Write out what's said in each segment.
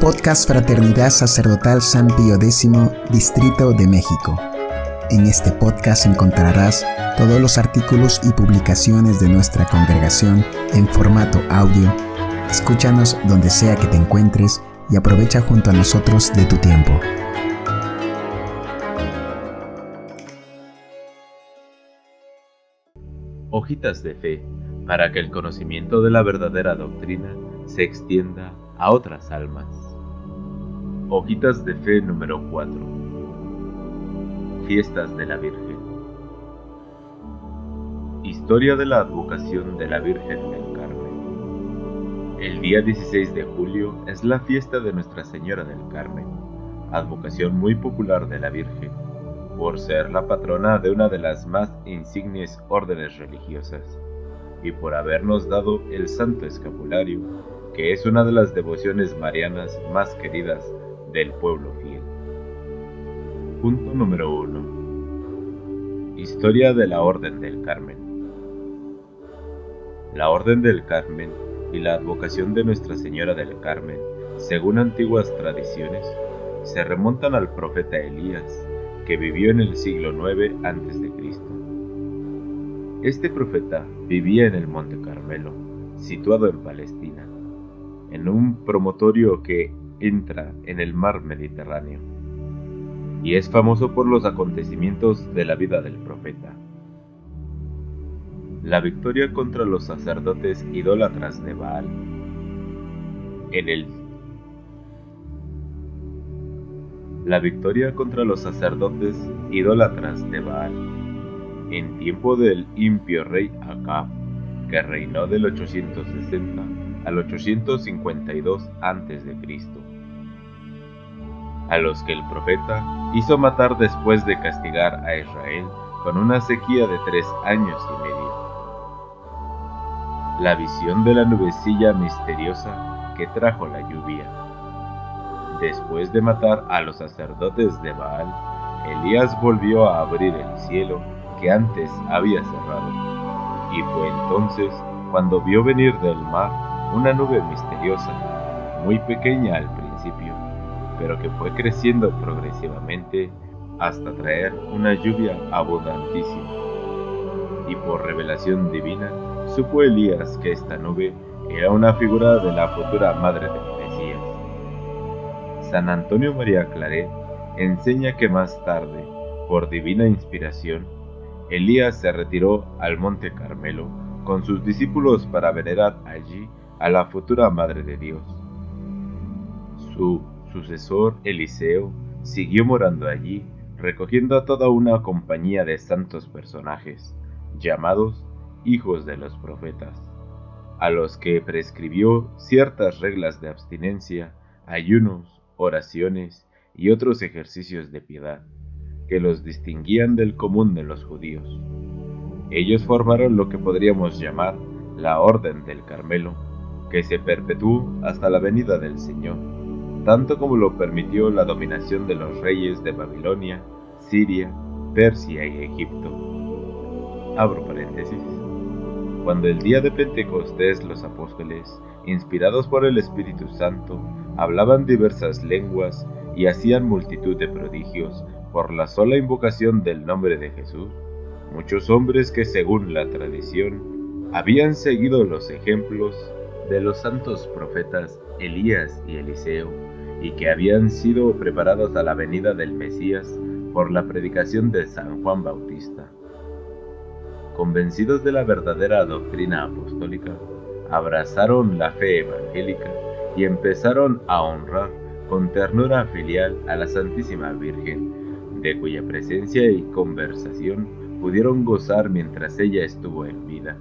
Podcast Fraternidad Sacerdotal San Pío X, Distrito de México. En este podcast encontrarás todos los artículos y publicaciones de nuestra congregación en formato audio. Escúchanos donde sea que te encuentres y aprovecha junto a nosotros de tu tiempo. Hojitas de fe para que el conocimiento de la verdadera doctrina se extienda a otras almas. Hojitas de fe número 4. Fiestas de la Virgen. Historia de la advocación de la Virgen del Carmen. El día 16 de julio es la fiesta de Nuestra Señora del Carmen, advocación muy popular de la Virgen, por ser la patrona de una de las más insignes órdenes religiosas y por habernos dado el Santo Escapulario, que es una de las devociones marianas más queridas del pueblo fiel. Punto número 1. Historia de la Orden del Carmen. La Orden del Carmen y la advocación de Nuestra Señora del Carmen, según antiguas tradiciones, se remontan al profeta Elías, que vivió en el siglo IX a.C. Este profeta vivía en el Monte Carmelo, situado en Palestina, en un promontorio que entra en el mar Mediterráneo, y es famoso por los acontecimientos de la vida del profeta. La victoria contra los sacerdotes idólatras de Baal en el la victoria contra los sacerdotes idólatras de Baal en tiempo del impio rey Acab, que reinó del 860 al 852 a.C., a los que el profeta hizo matar después de castigar a Israel con una sequía de tres años y medio. La visión de la nubecilla misteriosa que trajo la lluvia. Después de matar a los sacerdotes de Baal, Elías volvió a abrir el cielo que antes había cerrado. Y fue entonces cuando vio venir del mar una nube misteriosa, muy pequeña al principio, pero que fue creciendo progresivamente hasta traer una lluvia abundantísima. Y por revelación divina, supo Elías que esta nube era una figura de la futura madre del Mesías. San Antonio María Claret enseña que más tarde, por divina inspiración, Elías se retiró al monte Carmelo con sus discípulos para venerar allí a la futura Madre de Dios. Su sucesor Eliseo siguió morando allí, recogiendo a toda una compañía de santos personajes, llamados hijos de los profetas, a los que prescribió ciertas reglas de abstinencia, ayunos, oraciones y otros ejercicios de piedad que los distinguían del común de los judíos. Ellos formaron lo que podríamos llamar la Orden del Carmelo, que se perpetuó hasta la venida del Señor, tanto como lo permitió la dominación de los reyes de Babilonia, Siria, Persia y Egipto. Abro paréntesis. Cuando el día de Pentecostés los apóstoles, inspirados por el Espíritu Santo, hablaban diversas lenguas y hacían multitud de prodigios por la sola invocación del nombre de Jesús, muchos hombres que según la tradición habían seguido los ejemplos de los santos profetas Elías y Eliseo, y que habían sido preparados a la venida del Mesías por la predicación de San Juan Bautista. Convencidos de la verdadera doctrina apostólica, abrazaron la fe evangélica y empezaron a honrar con ternura filial a la Santísima Virgen de cuya presencia y conversación pudieron gozar mientras ella estuvo en vida.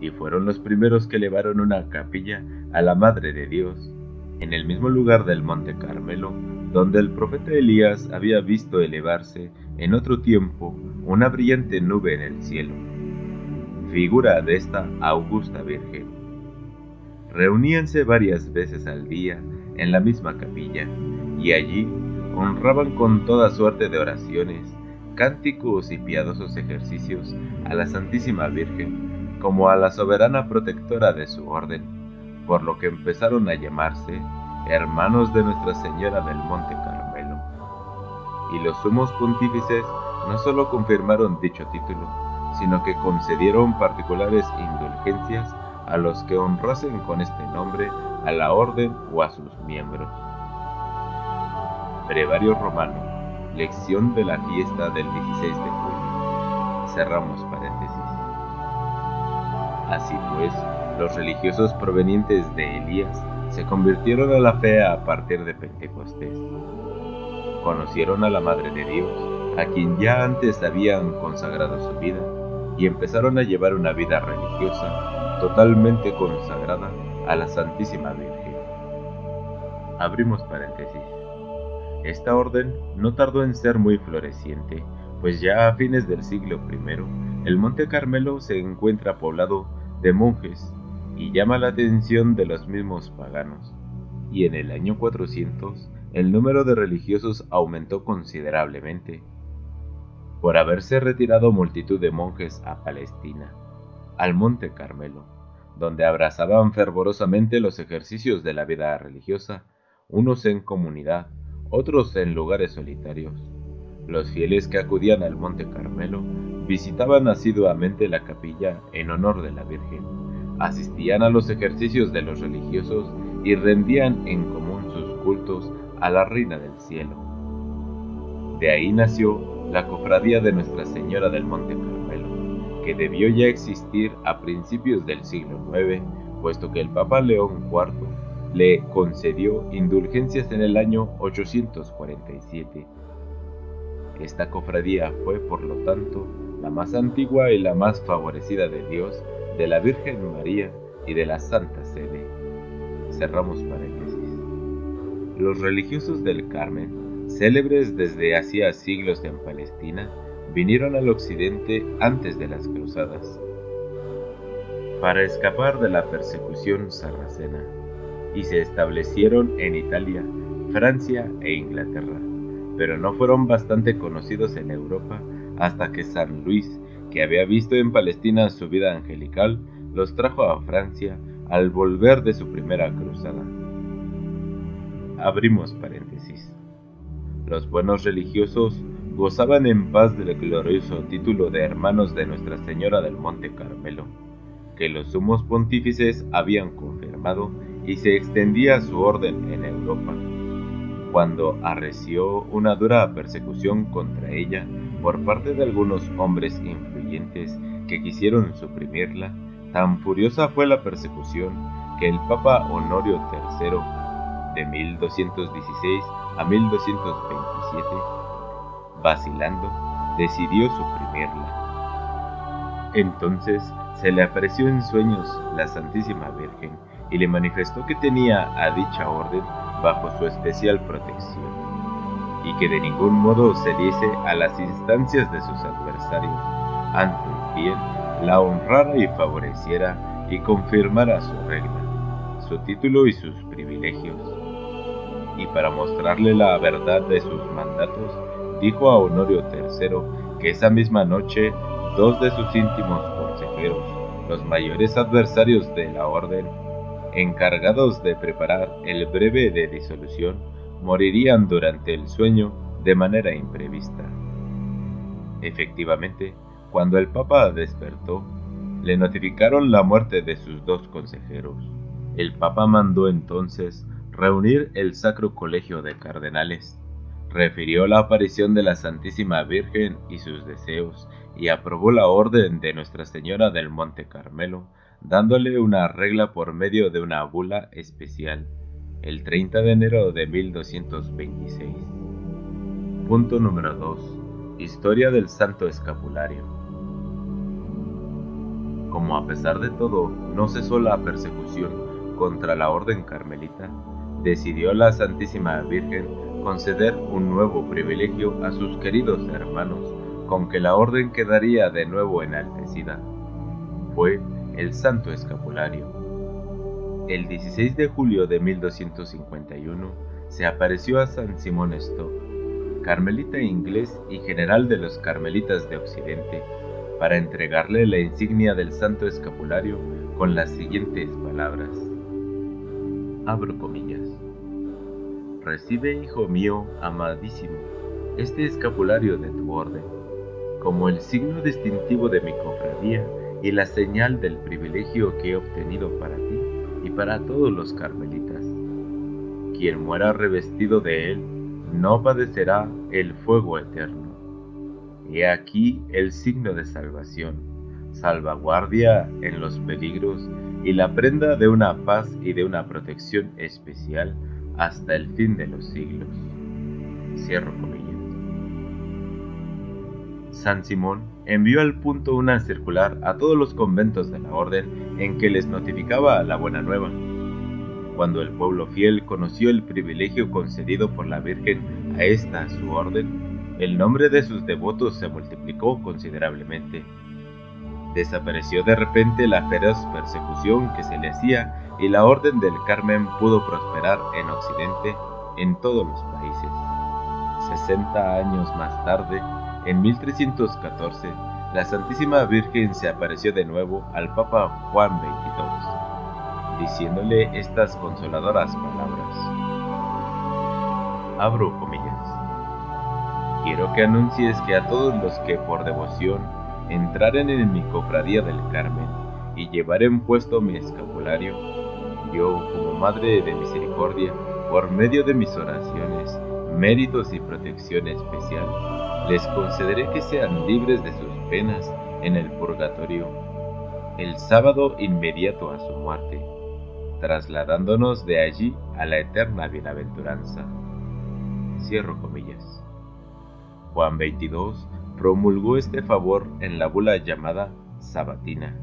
Y fueron los primeros que elevaron una capilla a la Madre de Dios, en el mismo lugar del Monte Carmelo, donde el profeta Elías había visto elevarse en otro tiempo una brillante nube en el cielo, figura de esta augusta Virgen. Reuníanse varias veces al día en la misma capilla, y allí honraban con toda suerte de oraciones, cánticos y piadosos ejercicios a la Santísima Virgen como a la soberana protectora de su orden, por lo que empezaron a llamarse hermanos de Nuestra Señora del Monte Carmelo. Y los sumos pontífices no solo confirmaron dicho título, sino que concedieron particulares indulgencias a los que honrasen con este nombre a la orden o a sus miembros. Brevario Romano, lección de la fiesta del 16 de julio. Cerramos paréntesis. Así pues, los religiosos provenientes de Elías se convirtieron a la fe a partir de Pentecostés. Conocieron a la Madre de Dios, a quien ya antes habían consagrado su vida, y empezaron a llevar una vida religiosa totalmente consagrada a la Santísima Virgen. Abrimos paréntesis. Esta orden no tardó en ser muy floreciente, pues ya a fines del siglo I, el Monte Carmelo se encuentra poblado de monjes y llama la atención de los mismos paganos, y en el año 400 el número de religiosos aumentó considerablemente, por haberse retirado multitud de monjes a Palestina, al Monte Carmelo, donde abrazaban fervorosamente los ejercicios de la vida religiosa, unos en comunidad, otros en lugares solitarios. Los fieles que acudían al Monte Carmelo visitaban asiduamente la capilla en honor de la Virgen asistían a los ejercicios de los religiosos y rendían en común sus cultos a la Reina del Cielo. De ahí nació la cofradía de Nuestra Señora del Monte Carmelo, que debió ya existir a principios del siglo IX, puesto que el Papa León IV le concedió indulgencias en el año 847. Esta cofradía fue, por lo tanto, la más antigua y la más favorecida de Dios de la Virgen María y de la Santa Sede. Cerramos paréntesis. Los religiosos del Carmen, célebres desde hacía siglos en Palestina, vinieron al occidente antes de las cruzadas, para escapar de la persecución sarracena, y se establecieron en Italia, Francia e Inglaterra, pero no fueron bastante conocidos en Europa hasta que San Luis que había visto en Palestina su vida angelical, los trajo a Francia al volver de su primera cruzada. Abrimos paréntesis. Los buenos religiosos gozaban en paz del glorioso título de hermanos de Nuestra Señora del Monte Carmelo, que los sumos pontífices habían confirmado y se extendía su orden en Europa. Cuando arreció una dura persecución contra ella por parte de algunos hombres influyentes, que quisieron suprimirla, tan furiosa fue la persecución que el Papa Honorio III, de 1216 a 1227, vacilando, decidió suprimirla. Entonces se le apareció en sueños la Santísima Virgen y le manifestó que tenía a dicha orden bajo su especial protección y que de ningún modo se diese a las instancias de sus adversarios antes bien la honrara y favoreciera y confirmara su regla, su título y sus privilegios. Y para mostrarle la verdad de sus mandatos, dijo a Honorio III que esa misma noche dos de sus íntimos consejeros, los mayores adversarios de la orden, encargados de preparar el breve de disolución, morirían durante el sueño de manera imprevista. Efectivamente, cuando el Papa despertó, le notificaron la muerte de sus dos consejeros. El Papa mandó entonces reunir el Sacro Colegio de Cardenales, refirió la aparición de la Santísima Virgen y sus deseos, y aprobó la orden de Nuestra Señora del Monte Carmelo, dándole una regla por medio de una bula especial, el 30 de enero de 1226. Punto número 2. Historia del Santo Escapulario como a pesar de todo no cesó la persecución contra la orden carmelita, decidió la Santísima Virgen conceder un nuevo privilegio a sus queridos hermanos con que la orden quedaría de nuevo enaltecida. Fue el Santo Escapulario. El 16 de julio de 1251 se apareció a San Simón Stock, carmelita inglés y general de los carmelitas de Occidente, para entregarle la insignia del santo escapulario con las siguientes palabras. Abro comillas. Recibe, hijo mío, amadísimo, este escapulario de tu orden, como el signo distintivo de mi cofradía y la señal del privilegio que he obtenido para ti y para todos los carmelitas. Quien muera revestido de él no padecerá el fuego eterno. He aquí el signo de salvación, salvaguardia en los peligros y la prenda de una paz y de una protección especial hasta el fin de los siglos. Cierro comillas. San Simón envió al punto una circular a todos los conventos de la orden en que les notificaba la buena nueva. Cuando el pueblo fiel conoció el privilegio concedido por la Virgen a esta su orden, el nombre de sus devotos se multiplicó considerablemente. Desapareció de repente la feroz persecución que se le hacía y la Orden del Carmen pudo prosperar en Occidente en todos los países. 60 años más tarde, en 1314, la Santísima Virgen se apareció de nuevo al Papa Juan XXII, diciéndole estas consoladoras palabras. Abro comillas. Quiero que anuncies que a todos los que por devoción entraren en mi cofradía del Carmen y llevaren puesto mi escapulario, yo, como Madre de Misericordia, por medio de mis oraciones, méritos y protección especial, les concederé que sean libres de sus penas en el purgatorio el sábado inmediato a su muerte, trasladándonos de allí a la eterna bienaventuranza. Cierro comillas. Juan 22 promulgó este favor en la bula llamada Sabatina,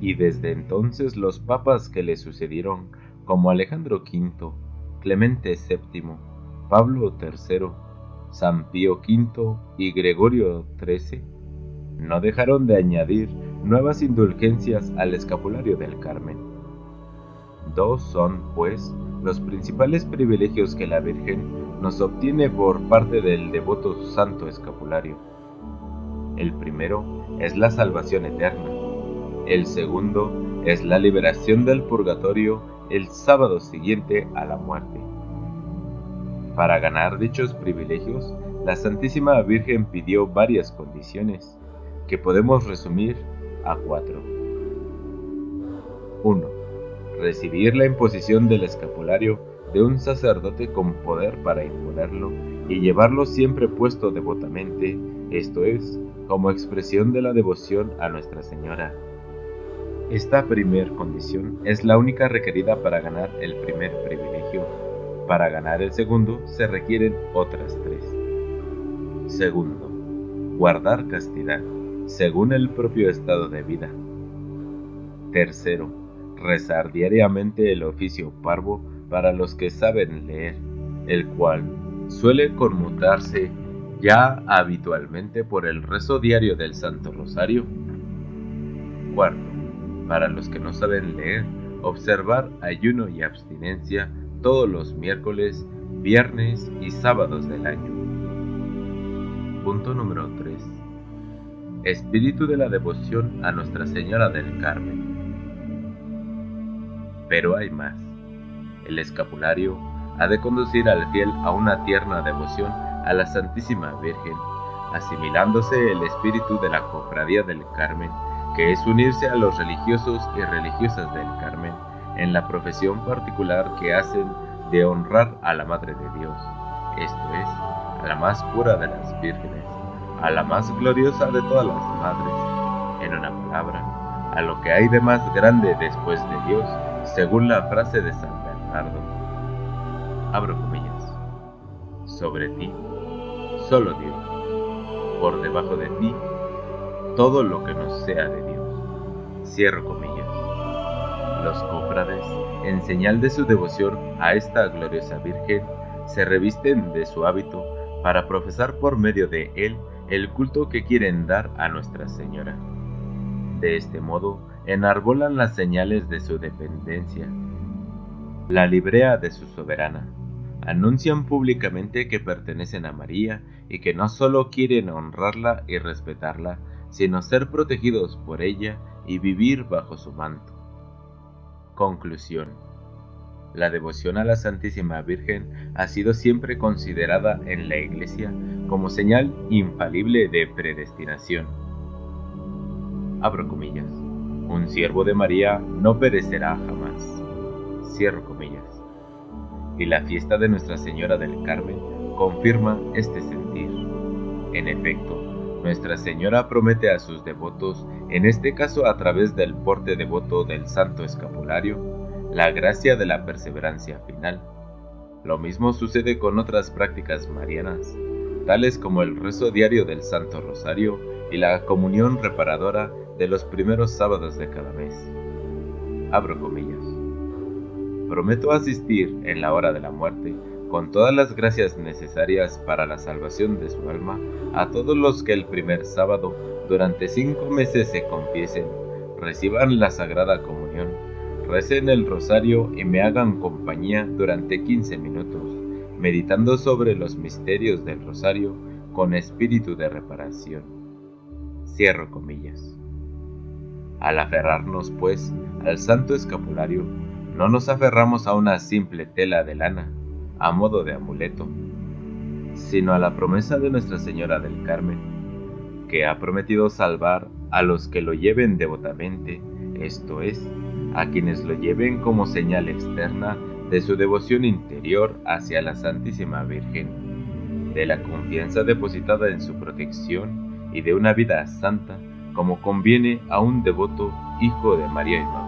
y desde entonces los papas que le sucedieron, como Alejandro V, Clemente VII, Pablo III, San Pío V y Gregorio XIII, no dejaron de añadir nuevas indulgencias al escapulario del Carmen. Dos son, pues, los principales privilegios que la Virgen nos obtiene por parte del devoto santo escapulario. El primero es la salvación eterna. El segundo es la liberación del purgatorio el sábado siguiente a la muerte. Para ganar dichos privilegios, la Santísima Virgen pidió varias condiciones, que podemos resumir a cuatro. 1. Recibir la imposición del escapulario de un sacerdote con poder para imponerlo y llevarlo siempre puesto devotamente, esto es, como expresión de la devoción a Nuestra Señora. Esta primer condición es la única requerida para ganar el primer privilegio para ganar el segundo se requieren otras tres. Segundo, guardar castidad, según el propio estado de vida. Tercero, rezar diariamente el oficio parvo para los que saben leer, el cual suele conmutarse ya habitualmente por el rezo diario del Santo Rosario. Cuarto, para los que no saben leer, observar ayuno y abstinencia todos los miércoles, viernes y sábados del año. Punto número 3. Espíritu de la devoción a Nuestra Señora del Carmen. Pero hay más. El escapulario ha de conducir al fiel a una tierna devoción a la Santísima Virgen, asimilándose el espíritu de la cofradía del Carmen, que es unirse a los religiosos y religiosas del Carmen en la profesión particular que hacen de honrar a la Madre de Dios, esto es, a la más pura de las vírgenes, a la más gloriosa de todas las madres, en una palabra, a lo que hay de más grande después de Dios, según la frase de San Bernardo. Abro comillas. Sobre ti, solo Dios. Por debajo de ti, todo lo que no sea de Dios. Cierro comillas. Los cofrades, en señal de su devoción a esta gloriosa Virgen, se revisten de su hábito para profesar por medio de él el culto que quieren dar a Nuestra Señora. De este modo, enarbolan las señales de su dependencia, la librea de su soberana. Anuncian públicamente que pertenecen a María y que no solo quieren honrarla y respetarla, sino ser protegidos por ella y vivir bajo su manto. Conclusión. La devoción a la Santísima Virgen ha sido siempre considerada en la Iglesia como señal infalible de predestinación. Abro comillas. Un siervo de María no perecerá jamás. Cierro comillas. Y la fiesta de Nuestra Señora del Carmen confirma este sentir. En efecto, Nuestra Señora promete a sus devotos, en este caso a través del porte devoto del Santo Escapulario, la gracia de la perseverancia final. Lo mismo sucede con otras prácticas marianas, tales como el rezo diario del Santo Rosario y la comunión reparadora de los primeros sábados de cada mes. Abro comillas. Prometo asistir en la hora de la muerte con todas las gracias necesarias para la salvación de su alma a todos los que el primer sábado durante cinco meses se confiesen, reciban la Sagrada Comunión recen el rosario y me hagan compañía durante 15 minutos, meditando sobre los misterios del rosario con espíritu de reparación. Cierro comillas. Al aferrarnos, pues, al santo escapulario, no nos aferramos a una simple tela de lana, a modo de amuleto, sino a la promesa de Nuestra Señora del Carmen, que ha prometido salvar a los que lo lleven devotamente, esto es, a quienes lo lleven como señal externa de su devoción interior hacia la Santísima Virgen, de la confianza depositada en su protección y de una vida santa como conviene a un devoto hijo de María Inmaculada.